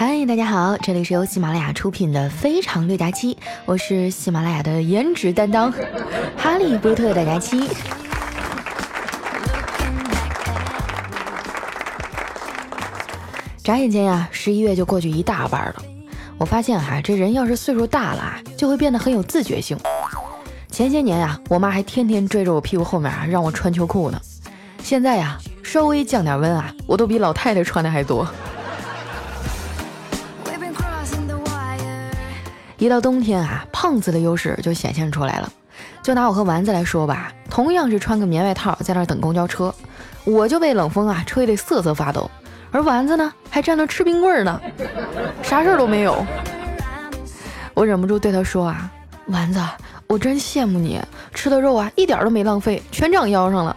嗨，大家好，这里是由喜马拉雅出品的《非常六加七》，我是喜马拉雅的颜值担当哈利波特大家七。眨眼间呀，十一月就过去一大半了。我发现哈，这人要是岁数大了啊，就会变得很有自觉性。前些年呀，我妈还天天追着我屁股后面啊，让我穿秋裤呢。现在呀，稍微降点温啊，我都比老太太穿的还多。一到冬天啊，胖子的优势就显现出来了。就拿我和丸子来说吧，同样是穿个棉外套在那等公交车，我就被冷风啊吹得瑟瑟发抖，而丸子呢还站那吃冰棍呢，啥事儿都没有。我忍不住对他说啊，丸子，我真羡慕你，吃的肉啊一点都没浪费，全长腰上了。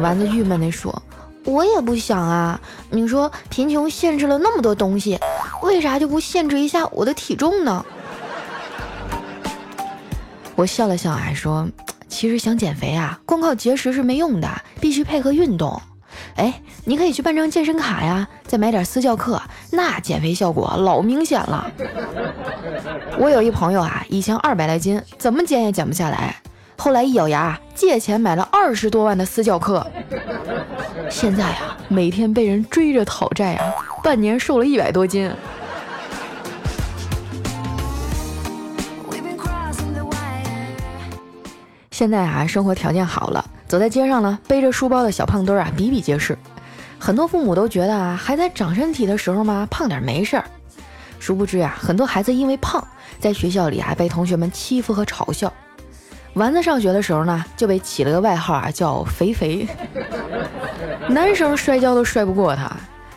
丸子郁闷地说。我也不想啊！你说贫穷限制了那么多东西，为啥就不限制一下我的体重呢？我笑了笑，还说：“其实想减肥啊，光靠节食是没用的，必须配合运动。哎，你可以去办张健身卡呀，再买点私教课，那减肥效果老明显了。我有一朋友啊，以前二百来斤，怎么减也减不下来。”后来一咬牙，借钱买了二十多万的私教课。现在啊，每天被人追着讨债啊，半年瘦了一百多斤。现在啊，生活条件好了，走在街上呢，背着书包的小胖墩啊，比比皆是。很多父母都觉得啊，还在长身体的时候嘛，胖点没事儿。殊不知啊，很多孩子因为胖，在学校里啊被同学们欺负和嘲笑。丸子上学的时候呢，就被起了个外号啊，叫肥肥。男生摔跤都摔不过他，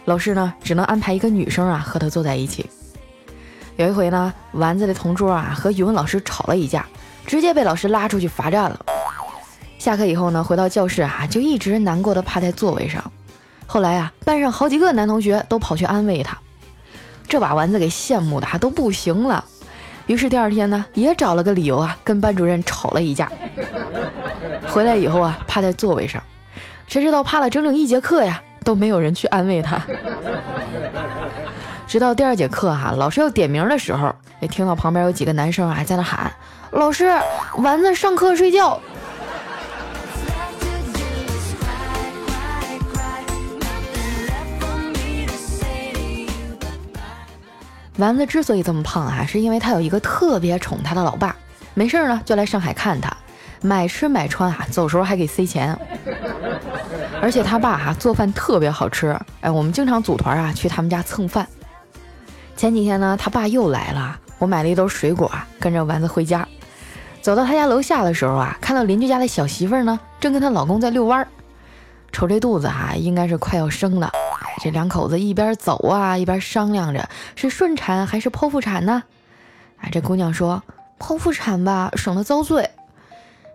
老师呢只能安排一个女生啊和他坐在一起。有一回呢，丸子的同桌啊和语文老师吵了一架，直接被老师拉出去罚站了。下课以后呢，回到教室啊，就一直难过的趴在座位上。后来啊，班上好几个男同学都跑去安慰他，这把丸子给羡慕的还都不行了。于是第二天呢，也找了个理由啊，跟班主任吵了一架。回来以后啊，趴在座位上，谁知道趴了整整一节课呀，都没有人去安慰他。直到第二节课哈，老师要点名的时候，也听到旁边有几个男生还在那喊：“老师，丸子上课睡觉。”丸子之所以这么胖啊，是因为他有一个特别宠他的老爸，没事呢就来上海看他，买吃买穿啊，走时候还给塞钱。而且他爸哈做饭特别好吃，哎，我们经常组团啊去他们家蹭饭。前几天呢，他爸又来了，我买了一兜水果，跟着丸子回家。走到他家楼下的时候啊，看到邻居家的小媳妇儿呢，正跟她老公在遛弯儿，瞅这肚子哈，应该是快要生了。这两口子一边走啊，一边商量着是顺产还是剖腹产呢？啊，这姑娘说剖腹产吧，省得遭罪。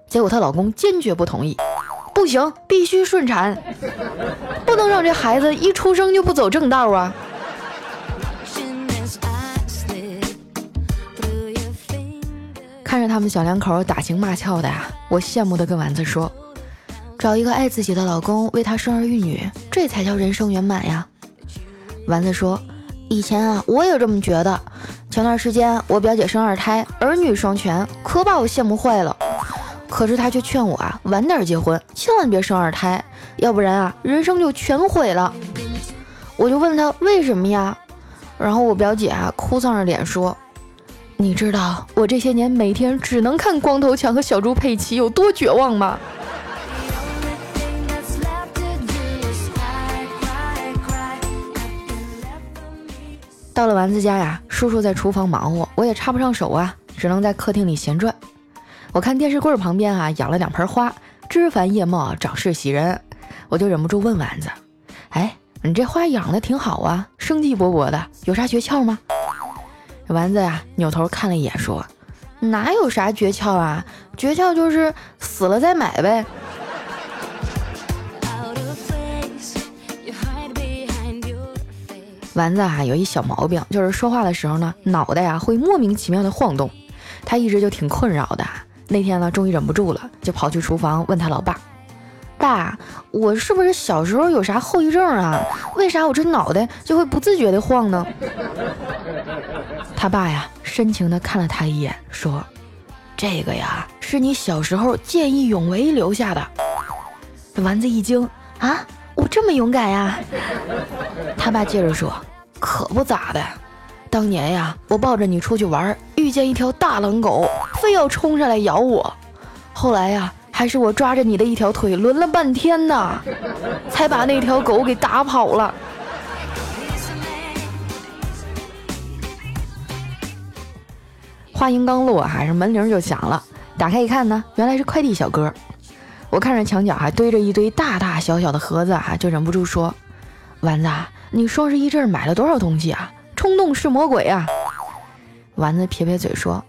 结果她老公坚决不同意，不行，必须顺产，不能让这孩子一出生就不走正道啊！看着他们小两口打情骂俏的呀，我羡慕的跟丸子说。找一个爱自己的老公，为他生儿育女，这才叫人生圆满呀。丸子说：“以前啊，我也这么觉得。前段时间我表姐生二胎，儿女双全，可把我羡慕坏了。可是他却劝我啊，晚点结婚，千万别生二胎，要不然啊，人生就全毁了。我就问他为什么呀？然后我表姐啊，哭丧着脸说：你知道我这些年每天只能看光头强和小猪佩奇有多绝望吗？”到了丸子家呀，叔叔在厨房忙活，我也插不上手啊，只能在客厅里闲转。我看电视柜旁边啊养了两盆花，枝繁叶茂，长势喜人，我就忍不住问丸子：“哎，你这花养的挺好啊，生机勃勃的，有啥诀窍吗？”丸子呀扭头看了一眼，说：“哪有啥诀窍啊？诀窍就是死了再买呗。”丸子啊，有一小毛病，就是说话的时候呢，脑袋呀会莫名其妙的晃动，他一直就挺困扰的。那天呢，终于忍不住了，就跑去厨房问他老爸：“爸，我是不是小时候有啥后遗症啊？为啥我这脑袋就会不自觉的晃呢？他爸呀，深情的看了他一眼，说：“这个呀，是你小时候见义勇为留下的。”丸子一惊：“啊，我这么勇敢呀？” 他爸接着说：“可不咋的，当年呀，我抱着你出去玩，遇见一条大狼狗，非要冲上来咬我，后来呀。”还是我抓着你的一条腿抡了半天呢，才把那条狗给打跑了。话音刚落，啊，这门铃就响了。打开一看呢，原来是快递小哥。我看着墙角还堆着一堆大大小小的盒子啊，就忍不住说：“丸子，你双十一这是买了多少东西啊？冲动是魔鬼啊！”丸子撇撇嘴说：“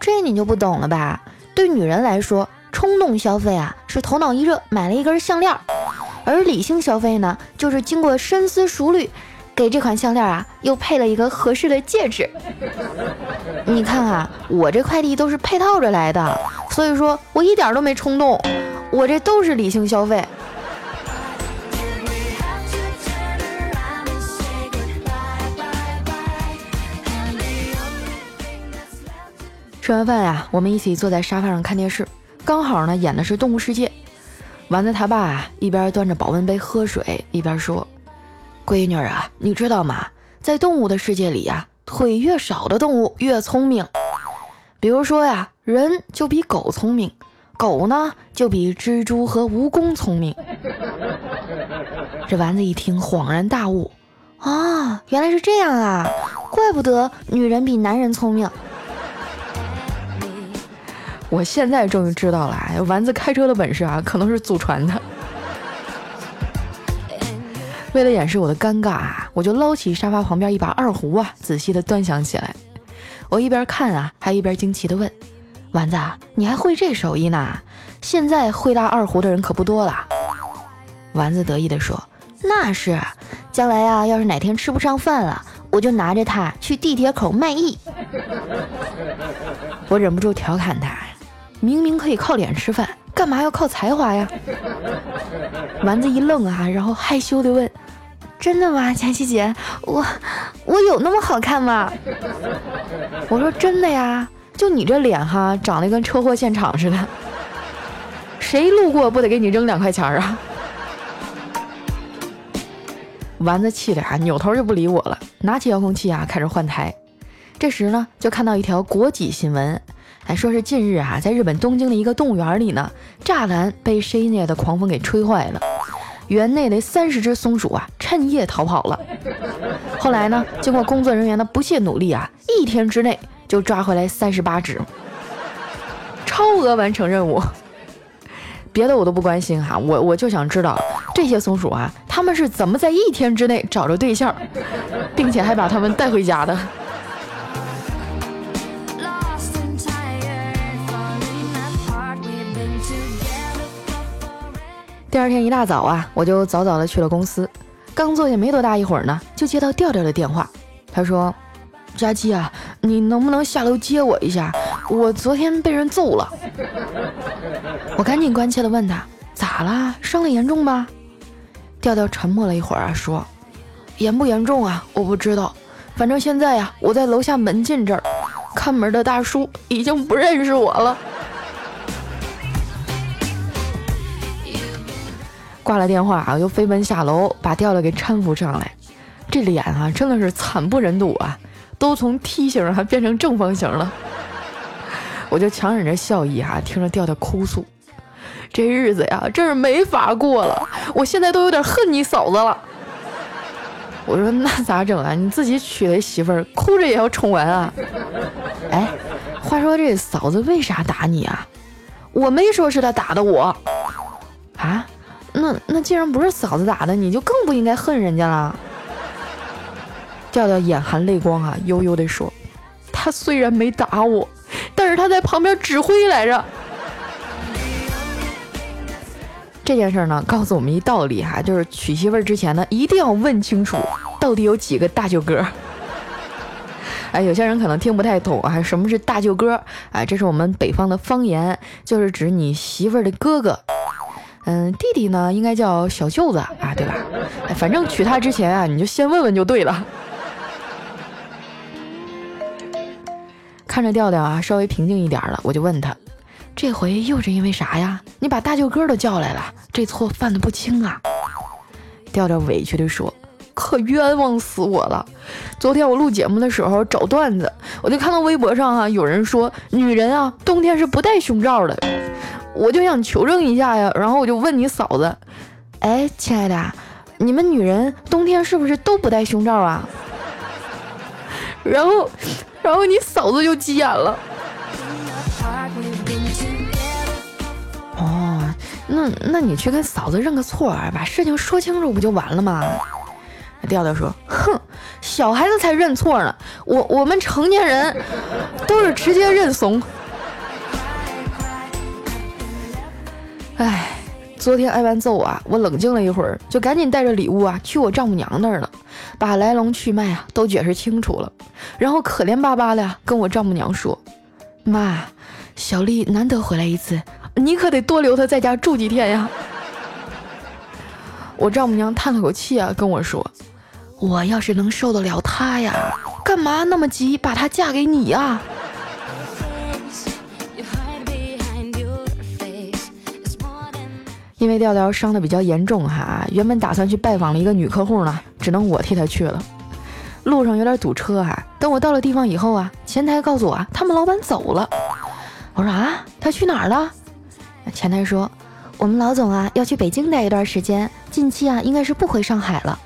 这你就不懂了吧？对女人来说。”冲动消费啊，是头脑一热买了一根项链；而理性消费呢，就是经过深思熟虑，给这款项链啊又配了一个合适的戒指。你看啊，我这快递都是配套着来的，所以说我一点都没冲动，我这都是理性消费。吃完饭呀，我们一起坐在沙发上看电视。刚好呢，演的是《动物世界》，丸子他爸啊一边端着保温杯喝水，一边说：“闺女啊，你知道吗？在动物的世界里呀，腿越少的动物越聪明。比如说呀，人就比狗聪明，狗呢就比蜘蛛和蜈蚣聪明。”这丸子一听，恍然大悟：“啊，原来是这样啊！怪不得女人比男人聪明。”我现在终于知道了，丸子开车的本事啊，可能是祖传的。为了掩饰我的尴尬啊，我就捞起沙发旁边一把二胡啊，仔细的端详起来。我一边看啊，还一边惊奇的问：“丸子，你还会这手艺呢？现在会拉二胡的人可不多了。”丸子得意的说：“那是，将来啊，要是哪天吃不上饭了，我就拿着它去地铁口卖艺。”我忍不住调侃他。明明可以靠脸吃饭，干嘛要靠才华呀？丸子一愣啊，然后害羞的问：“真的吗，佳琪姐？我我有那么好看吗？”我说：“真的呀，就你这脸哈，长得跟车祸现场似的，谁路过不得给你扔两块钱啊？”丸子气的啊，扭头就不理我了，拿起遥控器啊，开始换台。这时呢，就看到一条国际新闻。还说是近日啊，在日本东京的一个动物园里呢，栅栏被深夜的狂风给吹坏了，园内的三十只松鼠啊，趁夜逃跑了。后来呢，经过工作人员的不懈努力啊，一天之内就抓回来三十八只，超额完成任务。别的我都不关心哈，我我就想知道这些松鼠啊，他们是怎么在一天之内找着对象，并且还把他们带回家的。第二天一大早啊，我就早早的去了公司。刚坐下没多大一会儿呢，就接到调调的电话。他说：“佳琪啊，你能不能下楼接我一下？我昨天被人揍了。”我赶紧关切的问他：“咋了？伤的严重吗？”调调沉默了一会儿啊，说：“严不严重啊？我不知道。反正现在呀，我在楼下门禁这儿，看门的大叔已经不认识我了。”挂了电话啊，就飞奔下楼，把调调给搀扶上来。这脸啊，真的是惨不忍睹啊，都从梯形还变成正方形了。我就强忍着笑意啊，听着调调哭诉：“这日子呀，真是没法过了。我现在都有点恨你嫂子了。”我说：“那咋整啊？你自己娶的媳妇儿，哭着也要宠完啊？”哎，话说这嫂子为啥打你啊？我没说是她打的我啊。那那既然不是嫂子打的，你就更不应该恨人家了。调调眼含泪光啊，悠悠地说：“他虽然没打我，但是他在旁边指挥来着。”这件事呢，告诉我们一道理哈，就是娶媳妇之前呢，一定要问清楚到底有几个大舅哥。哎，有些人可能听不太懂啊，什么是大舅哥？哎，这是我们北方的方言，就是指你媳妇儿的哥哥。嗯，弟弟呢应该叫小舅子啊，对吧？反正娶她之前啊，你就先问问就对了。看着调调啊，稍微平静一点了，我就问他：“这回又是因为啥呀？你把大舅哥都叫来了，这错犯的不轻啊！”调调委屈地说：“可冤枉死我了！昨天我录节目的时候找段子，我就看到微博上啊有人说女人啊冬天是不戴胸罩的，我就想求证一下呀，然后我就问你嫂子：哎，亲爱的，你们女人冬天是不是都不戴胸罩啊？然后。”然后你嫂子就急眼了。哦，那那你去跟嫂子认个错，把事情说清楚不就完了吗？调调说：“哼，小孩子才认错呢，我我们成年人都是直接认怂。”哎，昨天挨完揍啊，我冷静了一会儿，就赶紧带着礼物啊去我丈母娘那儿了。把来龙去脉啊都解释清楚了，然后可怜巴巴的跟我丈母娘说：“妈，小丽难得回来一次，你可得多留她在家住几天呀。”我丈母娘叹了口气啊，跟我说：“我要是能受得了她呀，干嘛那么急把她嫁给你呀？”因为调调伤的比较严重哈，原本打算去拜访了一个女客户呢，只能我替他去了。路上有点堵车哈，等我到了地方以后啊，前台告诉我啊，他们老板走了。我说啊，他去哪儿了？前台说，我们老总啊要去北京待一段时间，近期啊应该是不回上海了。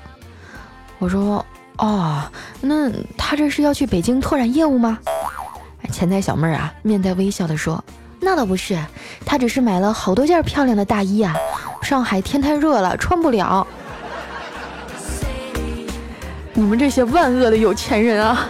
我说哦，那他这是要去北京拓展业务吗？前台小妹儿啊面带微笑的说。那倒不是，他只是买了好多件漂亮的大衣啊。上海天太热了，穿不了。你们这些万恶的有钱人啊！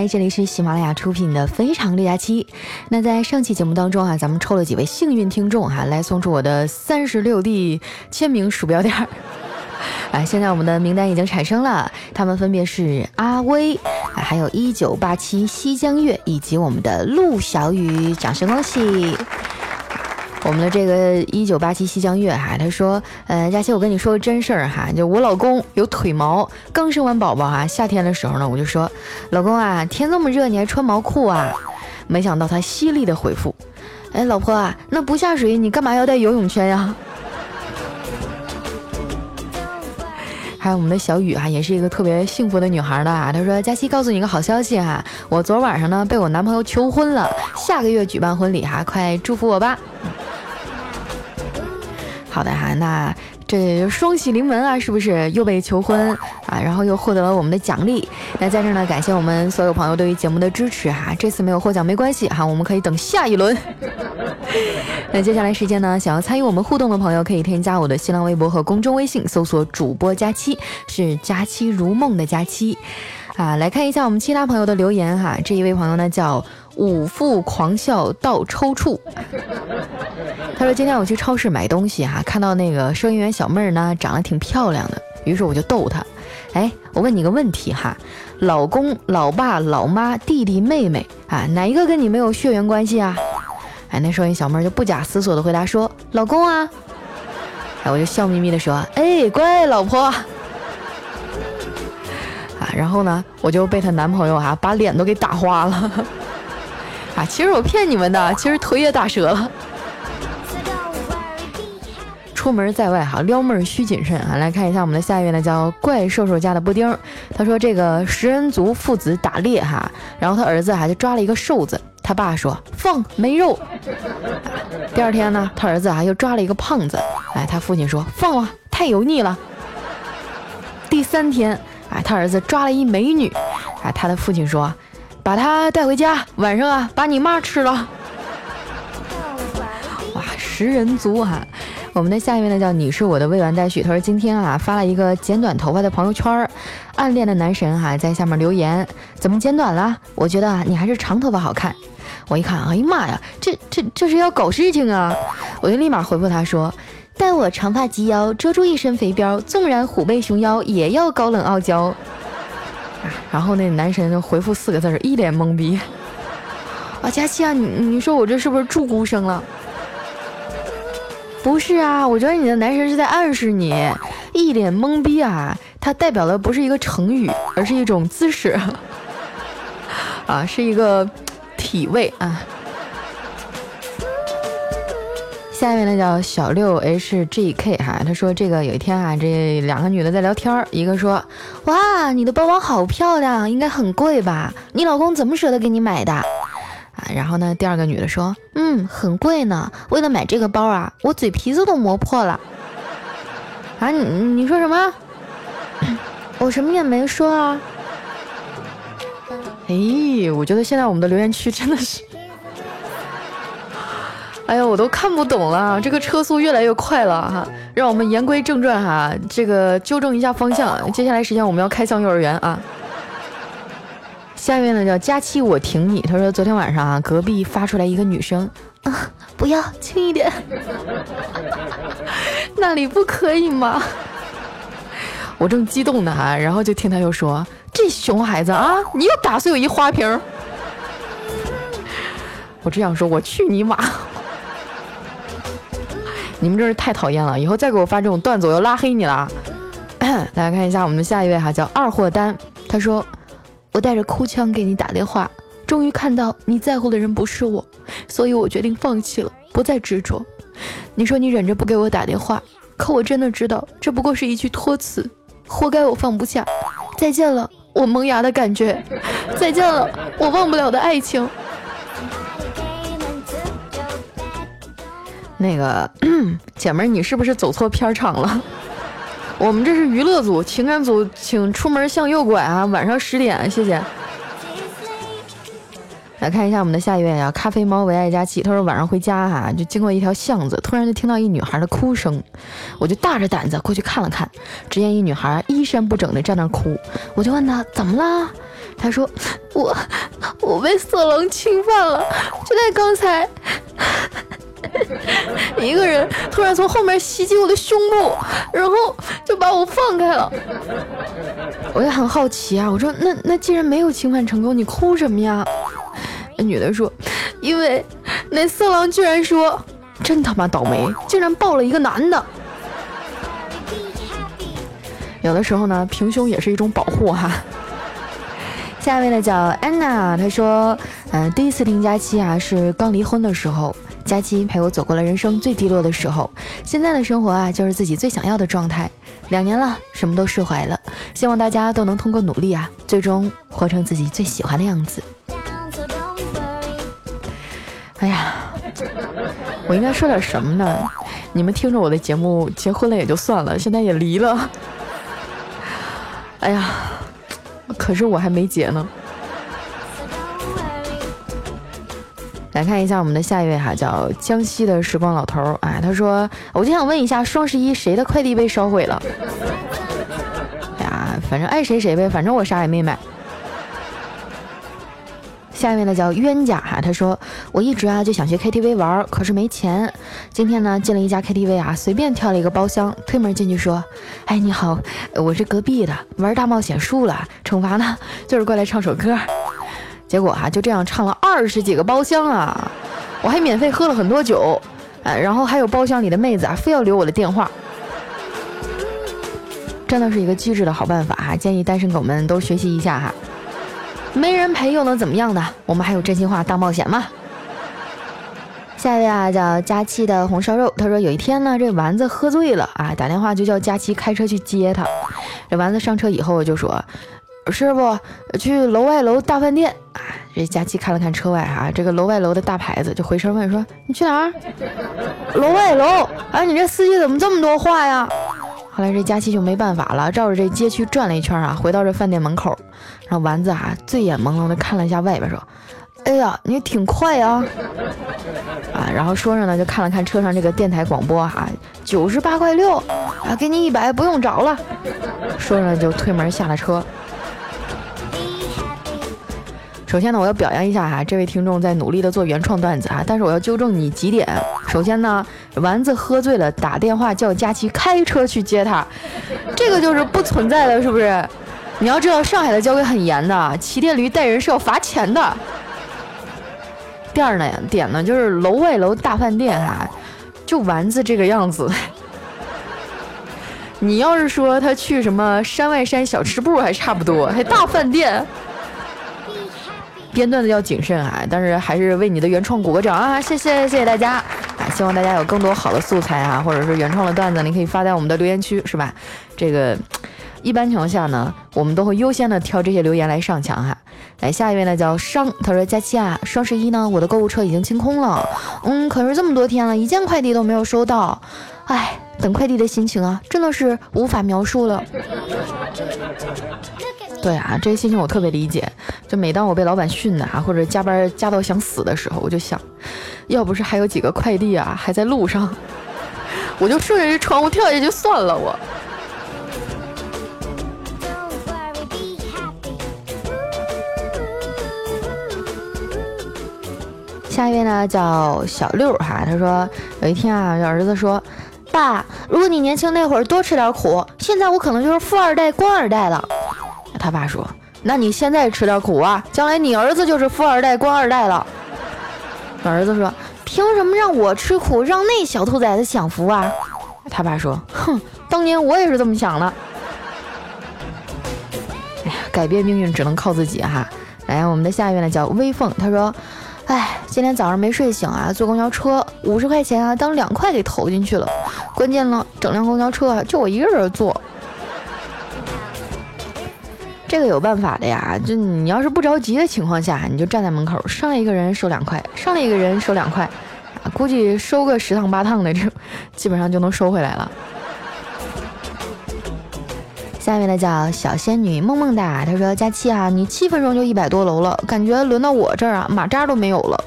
来，这里是喜马拉雅出品的《非常六加七》。那在上期节目当中啊，咱们抽了几位幸运听众哈，来送出我的三十六 D 签名鼠标垫儿。哎，现在我们的名单已经产生了，他们分别是阿威，还有一九八七西江月以及我们的陆小雨，掌声恭喜！我们的这个一九八七西江月哈，他说，呃，佳琪，我跟你说个真事儿哈，就我老公有腿毛，刚生完宝宝哈，夏天的时候呢，我就说，老公啊，天这么热，你还穿毛裤啊？没想到他犀利的回复，哎，老婆啊，那不下水，你干嘛要带游泳圈呀？还有我们的小雨啊，也是一个特别幸福的女孩的啊，她说，佳琪告诉你个好消息哈，我昨晚上呢被我男朋友求婚了，下个月举办婚礼哈，快祝福我吧。好的哈，那这双喜临门啊，是不是又被求婚啊？然后又获得了我们的奖励。那在这呢，感谢我们所有朋友对于节目的支持哈。这次没有获奖没关系哈，我们可以等下一轮。那接下来时间呢，想要参与我们互动的朋友，可以添加我的新浪微博和公众微信，搜索主播佳期，是佳期如梦的佳期。啊，来看一下我们其他朋友的留言哈。这一位朋友呢叫五腹狂笑到抽搐，他说今天我去超市买东西哈，看到那个收银员小妹儿呢长得挺漂亮的，于是我就逗她，哎，我问你个问题哈，老公、老爸、老妈、弟弟、妹妹啊，哪一个跟你没有血缘关系啊？哎，那收银小妹儿就不假思索的回答说老公啊，哎，我就笑眯眯的说，哎，乖老婆。然后呢，我就被她男朋友啊把脸都给打花了，啊，其实我骗你们的，其实腿也打折了。出门在外哈，撩妹需谨慎啊！来看一下我们的下一位呢，叫怪兽兽家的布丁，他说这个食人族父子打猎哈，然后他儿子还就抓了一个瘦子，他爸说放没肉。第二天呢，他儿子啊又抓了一个胖子，哎，他父亲说放啊，太油腻了。第三天。哎，他儿子抓了一美女，哎，他的父亲说，把她带回家，晚上啊，把你妈吃了。哇，食人族哈！我们的下一位呢叫你是我的未完待续，他说今天啊发了一个剪短头发的朋友圈，暗恋的男神哈在下面留言，怎么剪短了？我觉得你还是长头发好看。我一看，哎呀妈呀，这这这是要搞事情啊！我就立马回复他说：“待我长发及腰，遮住一身肥膘，纵然虎背熊腰，也要高冷傲娇。”然后那男神就回复四个字，一脸懵逼。啊，佳期啊，你你说我这是不是助孤生了？不是啊，我觉得你的男神是在暗示你，一脸懵逼啊，它代表的不是一个成语，而是一种姿势，啊，是一个体位啊。下面呢叫小六 H G K 哈，他说这个有一天啊，这两个女的在聊天，一个说，哇，你的包包好漂亮，应该很贵吧？你老公怎么舍得给你买的？啊，然后呢，第二个女的说，嗯，很贵呢，为了买这个包啊，我嘴皮子都磨破了。啊，你你说什么？我什么也没说啊。哎，我觉得现在我们的留言区真的是。哎呀，我都看不懂了，这个车速越来越快了哈。让我们言归正传哈，这个纠正一下方向。接下来时间我们要开向幼儿园啊。下面呢叫佳期，我挺你。他说昨天晚上啊，隔壁发出来一个女生，啊，不要轻一点，那里不可以吗？我正激动呢哈，然后就听他又说，这熊孩子啊，你又打碎我一花瓶。我只想说，我去你妈！你们真是太讨厌了！以后再给我发这种段子，我要拉黑你了。来看一下我们的下一位哈，叫二货丹。他说：“我带着哭腔给你打电话，终于看到你在乎的人不是我，所以我决定放弃了，不再执着。你说你忍着不给我打电话，可我真的知道这不过是一句托词，活该我放不下。再见了，我萌芽的感觉；再见了，我忘不了的爱情。”那个 姐们儿，你是不是走错片场了？我们这是娱乐组，情感组，请出门向右拐啊！晚上十点，谢谢。来看一下我们的下一位啊，咖啡猫唯爱佳期。他说晚上回家哈，就经过一条巷子，突然就听到一女孩的哭声，我就大着胆子过去看了看，只见一女孩衣衫不整的站那哭，我就问她怎么了，她说我我被色狼侵犯了，就在刚才。一个人突然从后面袭击我的胸部，然后就把我放开了。我也很好奇啊，我说那那既然没有侵犯成功，你哭什么呀？那女的说，因为那色狼居然说，真他妈倒霉，竟然抱了一个男的。有的时候呢，平胸也是一种保护哈。下一位呢叫安娜，她说，嗯，第一次听佳期啊是刚离婚的时候。佳期陪我走过了人生最低落的时候，现在的生活啊，就是自己最想要的状态。两年了，什么都释怀了，希望大家都能通过努力啊，最终活成自己最喜欢的样子。哎呀，我应该说点什么呢？你们听着我的节目，结婚了也就算了，现在也离了。哎呀，可是我还没结呢。来看一下我们的下一位哈，叫江西的时光老头儿啊，他说，我就想问一下，双十一谁的快递被烧毁了？哎呀，反正爱谁谁呗，反正我啥也没买。下一位呢叫冤家哈，他说，我一直啊就想去 KTV 玩，可是没钱。今天呢进了一家 KTV 啊，随便挑了一个包厢，推门进去说，哎你好，我是隔壁的，玩大冒险输了，惩罚呢就是过来唱首歌。结果哈就这样唱了二十几个包厢啊，我还免费喝了很多酒，哎，然后还有包厢里的妹子啊非要留我的电话，真的是一个机智的好办法哈，建议单身狗们都学习一下哈。没人陪又能怎么样呢？我们还有真心话大冒险嘛。下一位啊叫佳期的红烧肉，他说有一天呢这丸子喝醉了啊，打电话就叫佳期开车去接他，这丸子上车以后就说。师傅，去楼外楼大饭店啊！这佳期看了看车外啊，这个楼外楼的大牌子，就回身问说：“你去哪儿？”楼外楼。哎，你这司机怎么这么多话呀？后来这佳期就没办法了，照着这街区转了一圈啊，回到这饭店门口，然后丸子啊醉眼朦胧的看了一下外边，说：“哎呀，你挺快啊！” 啊，然后说着呢，就看了看车上这个电台广播哈，九十八块六啊，给你一百，不用找了。说着就推门下了车。首先呢，我要表扬一下哈，这位听众在努力的做原创段子哈，但是我要纠正你几点。首先呢，丸子喝醉了打电话叫佳琪开车去接他，这个就是不存在的，是不是？你要知道上海的交规很严的，骑电驴带人是要罚钱的。第二呢点呢就是楼外楼大饭店哈，就丸子这个样子，你要是说他去什么山外山小吃部还差不多，还大饭店。编段子要谨慎啊，但是还是为你的原创鼓个掌啊！谢谢谢谢大家啊！希望大家有更多好的素材啊，或者是原创的段子，你可以发在我们的留言区，是吧？这个一般情况下呢，我们都会优先的挑这些留言来上墙哈。来，下一位呢叫商，他说佳期啊，双十一呢，我的购物车已经清空了，嗯，可是这么多天了，一件快递都没有收到，哎，等快递的心情啊，真的是无法描述了。对啊，这些心情我特别理解。就每当我被老板训的啊，或者加班加到想死的时候，我就想，要不是还有几个快递啊还在路上，我就顺着这窗户跳下去算了。我。下一位呢叫小六哈，他说有一天啊，儿子说，爸，如果你年轻那会儿多吃点苦，现在我可能就是富二代、官二代了。他爸说：“那你现在吃点苦啊，将来你儿子就是富二代、官二代了。”儿子说：“凭什么让我吃苦，让那小兔崽子享福啊？”他爸说：“哼，当年我也是这么想的。”哎呀，改变命运只能靠自己哈。来，我们的下一位呢叫微凤，他说：“哎，今天早上没睡醒啊，坐公交车五十块钱啊，当两块给投进去了。关键呢，整辆公交车啊，就我一个人坐。”这个有办法的呀，就你要是不着急的情况下，你就站在门口，上来一个人收两块，上来一个人收两块，啊，估计收个十趟八趟的，这基本上就能收回来了。下面的叫小仙女梦梦哒，她说：佳期啊，你七分钟就一百多楼了，感觉轮到我这儿啊，马扎都没有了。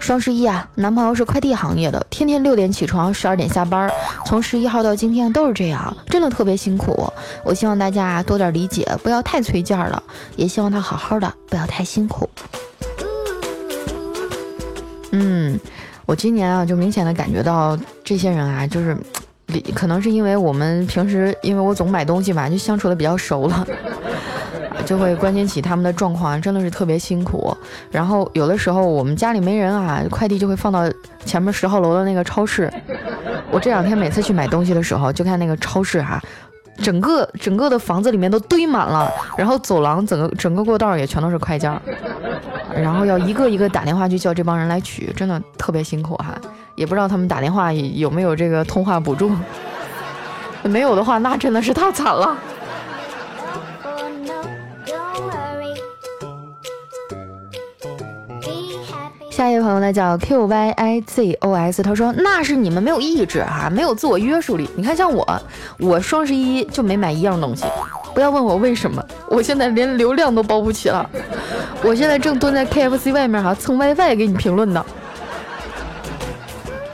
双十一啊，男朋友是快递行业的，天天六点起床，十二点下班，从十一号到今天都是这样，真的特别辛苦。我希望大家多点理解，不要太催件了，也希望他好好的，不要太辛苦。嗯，我今年啊，就明显的感觉到这些人啊，就是，可能是因为我们平时因为我总买东西嘛，就相处的比较熟了。就会关心起他们的状况，真的是特别辛苦。然后有的时候我们家里没人啊，快递就会放到前面十号楼的那个超市。我这两天每次去买东西的时候，就看那个超市哈，整个整个的房子里面都堆满了，然后走廊整个整个过道也全都是快件，然后要一个一个打电话去叫这帮人来取，真的特别辛苦哈。也不知道他们打电话有没有这个通话补助，没有的话那真的是太惨了。下一位朋友呢叫 Q Y I Z O S，他说那是你们没有意志哈，没有自我约束力。你看像我，我双十一就没买一样东西，不要问我为什么，我现在连流量都包不起了。我现在正蹲在 K F C 外面哈蹭 WiFi 给你评论呢。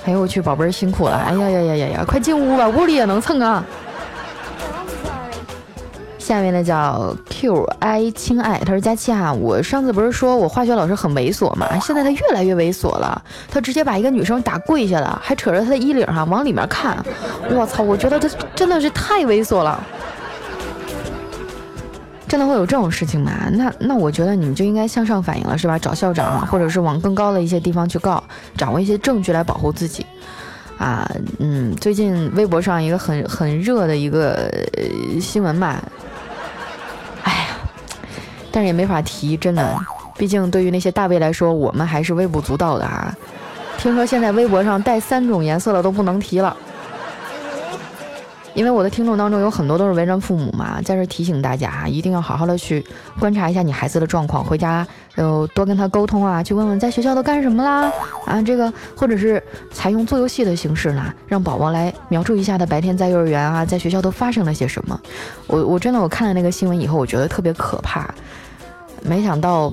哎呦我去，宝贝儿辛苦了，哎呀呀呀呀呀，快进屋吧，屋里也能蹭啊。下面呢叫 Q I 亲爱，他说佳期啊，我上次不是说我化学老师很猥琐吗？现在他越来越猥琐了，他直接把一个女生打跪下了，还扯着她的衣领哈往里面看，我操，我觉得他真的是太猥琐了，真的会有这种事情吗？那那我觉得你们就应该向上反映了是吧？找校长，或者是往更高的一些地方去告，掌握一些证据来保护自己。啊，嗯，最近微博上一个很很热的一个新闻嘛。但是也没法提，真的，毕竟对于那些大 V 来说，我们还是微不足道的啊。听说现在微博上带三种颜色的都不能提了，因为我的听众当中有很多都是为人父母嘛，在这提醒大家啊，一定要好好的去观察一下你孩子的状况，回家要多跟他沟通啊，去问问在学校都干什么啦啊，这个或者是采用做游戏的形式呢，让宝宝来描述一下他白天在幼儿园啊，在学校都发生了些什么。我我真的我看了那个新闻以后，我觉得特别可怕。没想到，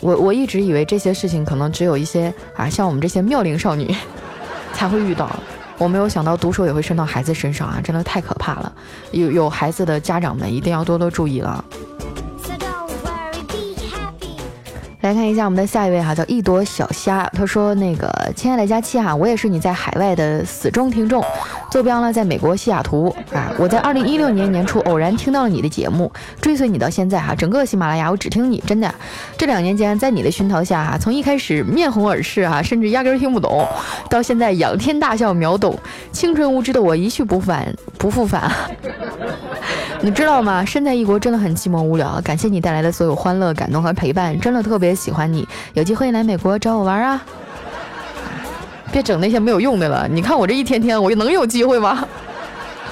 我我一直以为这些事情可能只有一些啊，像我们这些妙龄少女 才会遇到。我没有想到毒手也会伸到孩子身上啊，真的太可怕了。有有孩子的家长们一定要多多注意了。来看一下我们的下一位哈，叫一朵小虾。他说：“那个亲爱的佳期哈，我也是你在海外的死忠听众，坐标呢在美国西雅图啊。我在二零一六年年初偶然听到了你的节目，追随你到现在哈，整个喜马拉雅我只听你，真的。这两年间在你的熏陶下哈，从一开始面红耳赤哈，甚至压根听不懂，到现在仰天大笑秒懂，青春无知的我一去不返 不复返。你知道吗？身在异国真的很寂寞无聊，感谢你带来的所有欢乐、感动和陪伴，真的特别。”喜欢你，有机会来美国找我玩啊！别整那些没有用的了。你看我这一天天，我能有机会吗？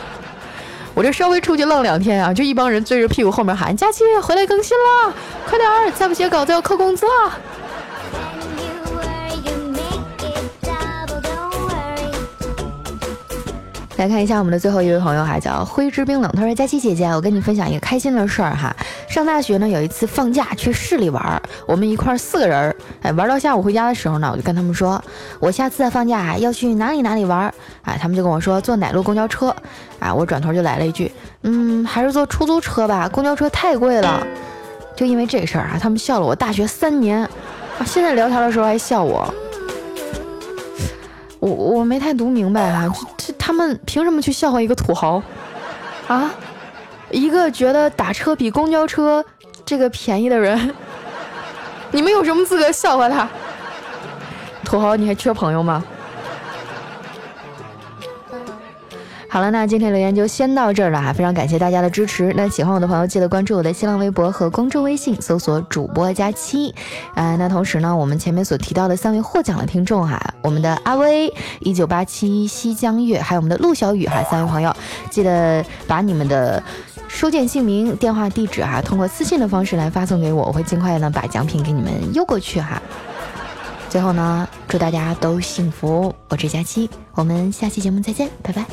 我这稍微出去浪两天啊，就一帮人追着屁股后面喊：“佳琪回来更新了，快点儿，再不写稿子要扣工资了。”来看一下我们的最后一位朋友，哈叫灰之冰冷。他说：“佳琪姐姐，我跟你分享一个开心的事儿哈。上大学呢，有一次放假去市里玩，我们一块儿四个人儿，哎，玩到下午回家的时候呢，我就跟他们说，我下次放假要去哪里哪里玩。哎，他们就跟我说坐哪路公交车。哎，我转头就来了一句，嗯，还是坐出租车吧，公交车太贵了。就因为这事儿啊，他们笑了我大学三年，啊，现在聊天的时候还笑我。我我没太读明白啊。”这这他们凭什么去笑话一个土豪啊？一个觉得打车比公交车这个便宜的人，你们有什么资格笑话他？土豪，你还缺朋友吗？好了，那今天留言就先到这儿了哈，非常感谢大家的支持。那喜欢我的朋友，记得关注我的新浪微博和公众微信，搜索主播佳期。啊，那同时呢，我们前面所提到的三位获奖的听众哈，我们的阿威、一九八七、西江月，还有我们的陆小雨哈，三位朋友，记得把你们的收件姓名、电话、地址哈，通过私信的方式来发送给我，我会尽快呢把奖品给你们邮过去哈。最后呢，祝大家都幸福，我是佳期，我们下期节目再见，拜拜。